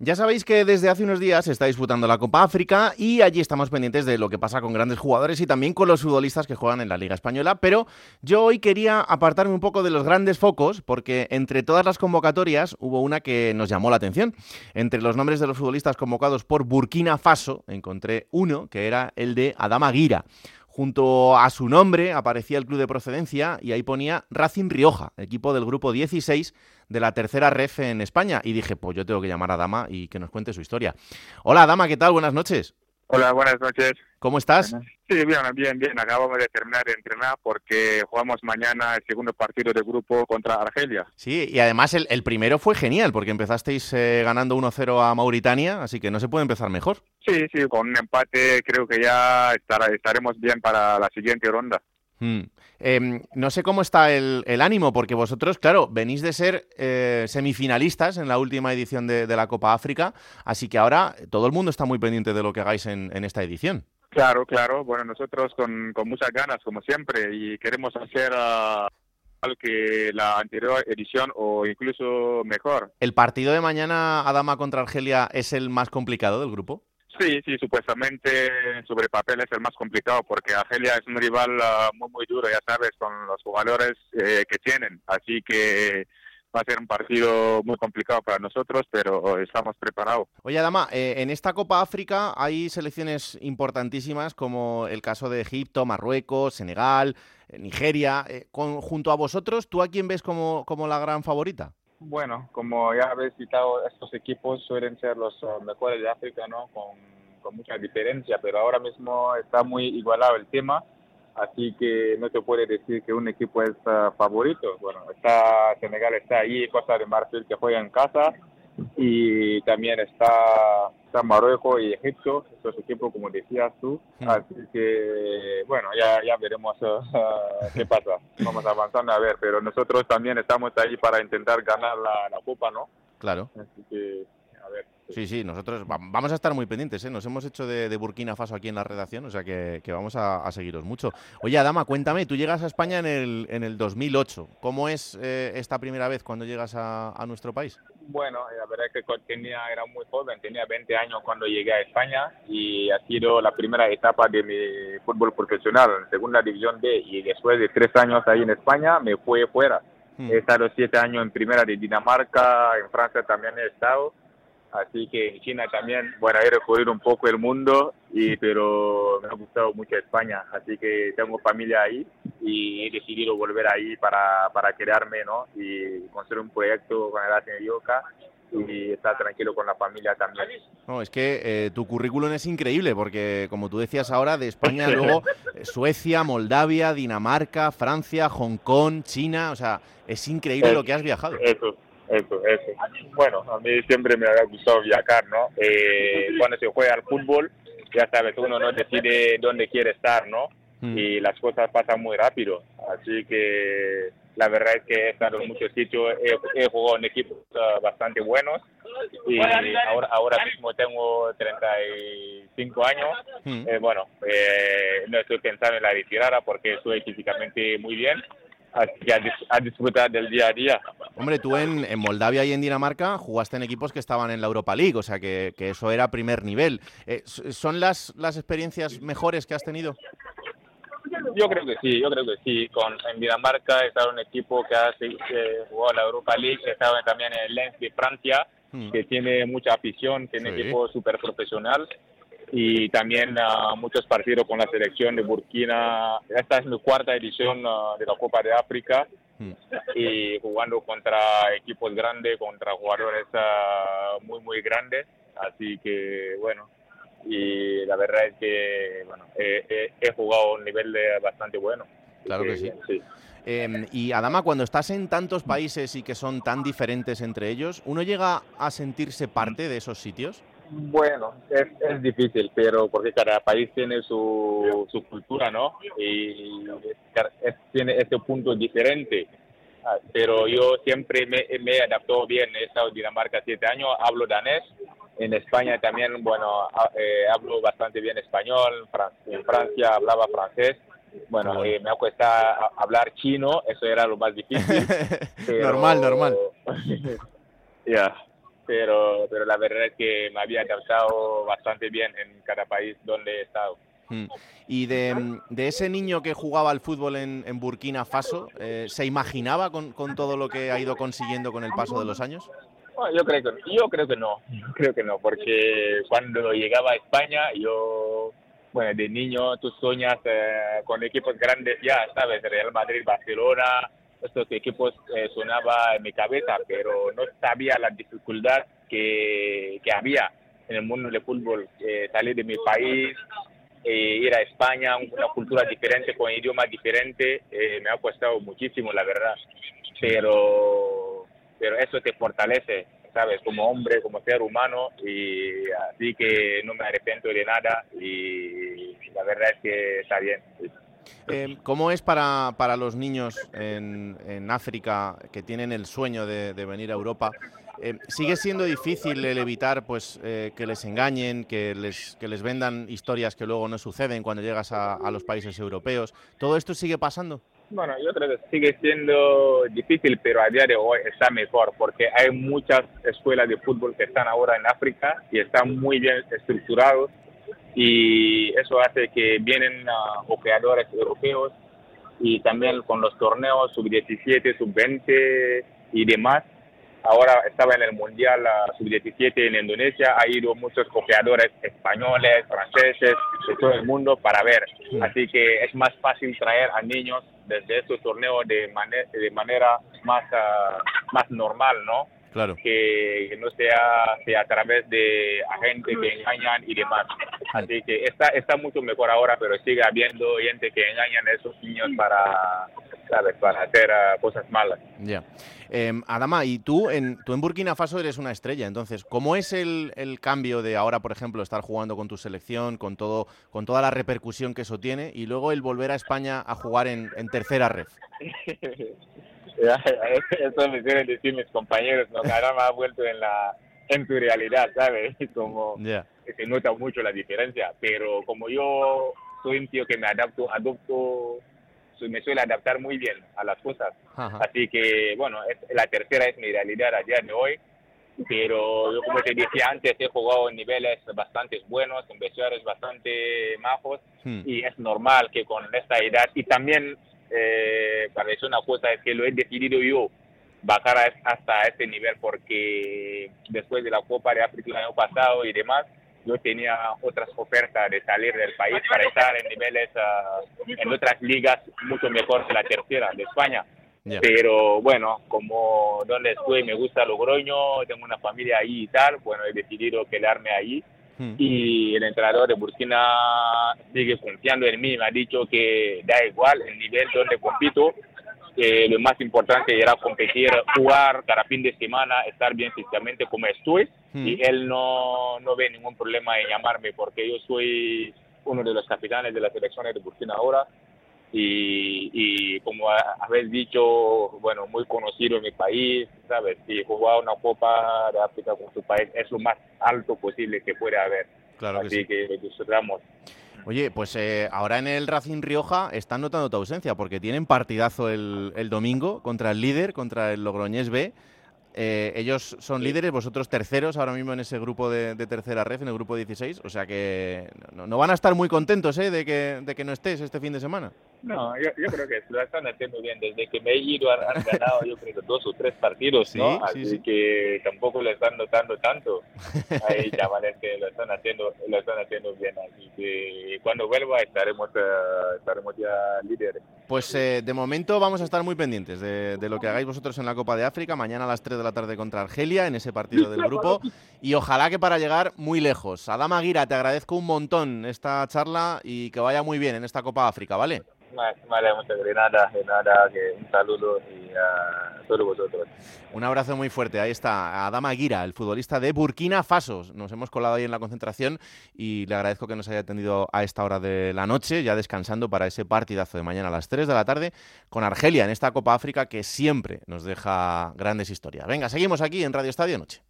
Ya sabéis que desde hace unos días se está disputando la Copa África y allí estamos pendientes de lo que pasa con grandes jugadores y también con los futbolistas que juegan en la Liga Española, pero yo hoy quería apartarme un poco de los grandes focos porque entre todas las convocatorias hubo una que nos llamó la atención. Entre los nombres de los futbolistas convocados por Burkina Faso encontré uno que era el de Adama Guira. Junto a su nombre aparecía el club de procedencia y ahí ponía Racing Rioja, equipo del grupo 16 de la tercera ref en España. Y dije, pues yo tengo que llamar a Dama y que nos cuente su historia. Hola Dama, ¿qué tal? Buenas noches. Hola, buenas noches. ¿Cómo estás? Sí, bien, bien, bien. Acabamos de terminar de entrenar porque jugamos mañana el segundo partido de grupo contra Argelia. Sí, y además el, primero fue genial porque empezasteis eh, ganando 1-0 a Mauritania, así que no se puede empezar mejor. Sí, sí, con un empate creo que ya estaremos bien para la siguiente ronda. Hmm. Em, no sé cómo está el, ánimo, porque vosotros, claro, venís de ser eh, semifinalistas en la última edición de, la Copa África, así que ahora todo el mundo está muy pendiente de lo que hagáis en, esta edición. Claro, claro. Bueno, nosotros con, muchas ganas, como siempre, y queremos hacer uh, algo que la anterior edición o incluso mejor. ¿El partido de mañana, Adama contra Argelia, es el más complicado del grupo? Sí, sí, supuestamente sobre papel es el más complicado porque Argelia es un rival ah, muy, muy duro, ya sabes, con los jugadores eh, que tienen. Así que va a ser un partido muy complicado para nosotros, pero estamos preparados. Oye, Adama, eh, en esta Copa África hay selecciones importantísimas como el caso de Egipto, Marruecos, Senegal, eh, Nigeria. junto a vosotros, ¿tú a quién ves como, como la gran favorita? Bueno, como ya habéis citado, estos equipos suelen ser los uh, mejores de África, ¿no? Con, mucha diferencia, pero ahora mismo está muy igualado el tema, así que no se puede decir que un equipo es uh, favorito. Bueno, está Senegal está ahí, Costa de Marfil que juega en casa, y también está, está Marruecos y Egipto, estos equipos como decías tú, hmm. así que bueno, ya, ya veremos uh, qué pasa, vamos avanzando a ver, pero nosotros también estamos ahí para intentar ganar la, la copa, ¿no? Claro. Así que. Sí, sí, nosotros vamos a estar muy pendientes, ¿eh? nos hemos hecho de, Burkina Faso aquí en la redacción, o sea que, vamos a, seguiros mucho. Oye, Adama, cuéntame, tú llegas a España en el, en el 2008, ¿cómo es eh, esta primera vez cuando llegas a, nuestro país? Bueno, la verdad es que tenía, era muy joven, tenía 20 años cuando llegué a España y ha sido la primera etapa de mi fútbol profesional en segunda división B y después de tres años ahí en España me fui fuera. Hmm. He estado siete años en primera de Dinamarca, en Francia también he estado Así que en China también, bueno, he recorrido un poco el mundo, y, pero me ha gustado mucho España, así que tengo familia ahí y he decidido volver ahí para, para quedarme, ¿no? Y construir un proyecto con el Yoka y estar tranquilo con la familia también. No, es que eh, tu currículum es increíble porque, como tú decías ahora, de España luego eh, Suecia, Moldavia, Dinamarca, Francia, Hong Kong, China, o sea, es increíble lo que has viajado. Eso, eso, eso. Bueno, a mí siempre me ha gustado viajar, ¿no? Eh, cuando se juega al fútbol, ya sabes, uno no decide dónde quiere estar, ¿no? Mm. Y las cosas pasan muy rápido. Así que la verdad es que he estado en muchos sitios, he, jugado en equipos uh, bastante buenos y ahora, ahora mismo tengo 35 años. Mm. Eh, bueno, eh, no estoy pensando en la retirada porque estoy físicamente muy bien Así que a, disfrutar del día a día. Hombre, tú en, Moldavia y en Dinamarca jugaste en equipos que estaban en la Europa League, o sea que, eso era primer nivel. Eh, ¿Son las, las experiencias mejores que has tenido? Yo creo que sí, yo creo que sí. Con, en Dinamarca en un equipo que ha jugado la Europa League, he estado también en el Lens de Francia, hmm. que tiene mucha afición, tiene un equipo súper profesional y también uh, muchos partidos con la selección de Burkina. Esta es mi cuarta edición uh, de la Copa de África mm. y jugando contra equipos grandes, contra jugadores uh, muy, muy grandes. Así que, bueno, y la verdad es que, bueno, he, jugado a un nivel bastante bueno. Claro que, sí. sí. Em, y Adama, cuando estás en tantos países y que son tan diferentes entre ellos, ¿uno llega a sentirse parte de esos sitios? Bueno, es, es difícil, pero porque cada país tiene su, su cultura, ¿no? Y tiene este punto diferente. Ah, pero yo siempre me, me he adaptado bien. He estado en Dinamarca siete años, hablo danés. En España también, bueno, eh, hablo bastante bien español. En Francia hablaba francés. Bueno, eh, me ha costado hablar chino, eso era lo más difícil. normal, normal. Ya. Pero, pero la verdad es que me había adaptado bastante bien en cada país donde he estado. Mm. Y de, de, ese niño que jugaba al fútbol en, en Burkina Faso, eh, ¿se imaginaba con, con, todo lo que ha ido consiguiendo con el paso de los años? Bueno, yo creo que yo creo que no, creo que no, porque cuando llegaba a España, yo, bueno, de niño tú sueñas eh, con equipos grandes ya, sabes, Real Madrid, Barcelona, estos equipos eh, sonaba en mi cabeza, pero no sabía la dificultad que, que había en el mundo del fútbol, eh, salir de mi país, eh, ir a España, una cultura diferente, con idioma diferente, eh, me ha costado muchísimo, la verdad. Pero, pero eso te fortalece, ¿sabes? Como hombre, como ser humano, y así que no me arrepiento de nada y la verdad es que está bien. Eh, ¿Cómo es para, para los niños en, en, África que tienen el sueño de, de venir a Europa? Eh, ¿Sigue siendo difícil el evitar pues, eh, que les engañen, que les, que les vendan historias que luego no suceden cuando llegas a, a, los países europeos? ¿Todo esto sigue pasando? Bueno, yo creo que sigue siendo difícil, pero a día de hoy está mejor porque hay muchas escuelas de fútbol que están ahora en África y están muy bien estructurados y eso hace que vienen uh, operadores europeos y también con los torneos sub-17, sub-20 y demás. Ahora estaba en el Mundial uh, sub-17 en Indonesia, ha ido muchos copiadores españoles, franceses, de todo el mundo para ver. Así que es más fácil traer a niños desde estos torneos de, manera de manera más, uh, más normal, ¿no? Claro. Que, no sea, sea a través de agentes que engañan y demás. Así que está, está mucho mejor ahora, pero sigue habiendo gente que engañan a esos niños para, ¿sabes? para hacer uh, cosas malas. Ya. Yeah. Eh, Adama, y tú en, tú en Burkina Faso eres una estrella, entonces, ¿cómo es el, el, cambio de ahora, por ejemplo, estar jugando con tu selección, con, todo, con toda la repercusión que eso tiene, y luego el volver a España a jugar en, en tercera ref? Eso me suelen decir mis compañeros, ¿no? Ahora me ha vuelto en la en tu realidad, ¿sabes? Como yeah. se nota mucho la diferencia, pero como yo soy un tío que me adapto, adopto, me suele adaptar muy bien a las cosas. Ajá. Así que, bueno, es, la tercera es mi realidad a día de hoy, pero yo como te decía antes, he jugado en niveles bastante buenos, en vestuarios bastante majos, Hmm. y es normal que con esta edad, y también eh, para decir una cosa es que lo he decidido yo bajar hasta este nivel porque después de la Copa de África el año pasado y demás yo tenía otras ofertas de salir del país para estar en niveles uh, en otras ligas mucho mejor que la tercera de España Yeah. pero bueno como donde estoy me gusta Logroño tengo una familia ahí y tal bueno he decidido quedarme ahí Y el entrenador de Burkina sigue confiando en mí, me ha dicho que da igual el nivel donde compito, que lo más importante era competir, jugar cada fin de semana, estar bien físicamente como estoy, y él no, no ve ningún problema en llamarme porque yo soy uno de los capitanes de las selecciones de Burkina ahora y, y como ha- habéis dicho, bueno, muy conocido en mi país, ¿sabes? Y jugar una Copa de África con su país es lo más alto posible que puede haber. Claro que Así sí. que disfrutamos. Oye, pues eh, ahora en el Racing Rioja están notando tu ausencia porque tienen partidazo el, el domingo contra el líder, contra el Logroñés B. Eh, ellos son líderes, vosotros terceros ahora mismo en ese grupo de, de tercera red, en el grupo 16. O sea que no, no van a estar muy contentos ¿eh? de, que, de que no estés este fin de semana. No, yo, yo creo que lo están haciendo bien. Desde que me he ido han, han ganado yo creo que dos o tres partidos, Sí, ¿no? sí, Así sí. que tampoco le están notando tanto. Hay chavales que lo están haciendo, lo están haciendo bien. Así que cuando vuelva estaremos, eh, estaremos ya líderes. Pues eh, de momento vamos a estar muy pendientes de, de lo que hagáis vosotros en la Copa de África, mañana a las 3 de la tarde contra Argelia, en ese partido del grupo, y ojalá que para llegar muy lejos. Adama Aguira, te agradezco un montón esta charla y que vaya muy bien en esta Copa África, ¿vale? Vale, muchas gracias. Nada, que un saludo y a todos vosotros. Un abrazo muy fuerte. Ahí está Adama Aguira, el futbolista de Burkina Faso. Nos hemos colado ahí en la concentración y le agradezco que nos haya atendido a esta hora de la noche, ya descansando para ese partidazo de mañana a las 3 de la tarde con Argelia en esta Copa África que siempre nos deja grandes historias. Venga, seguimos aquí en Radio Estadio Noche.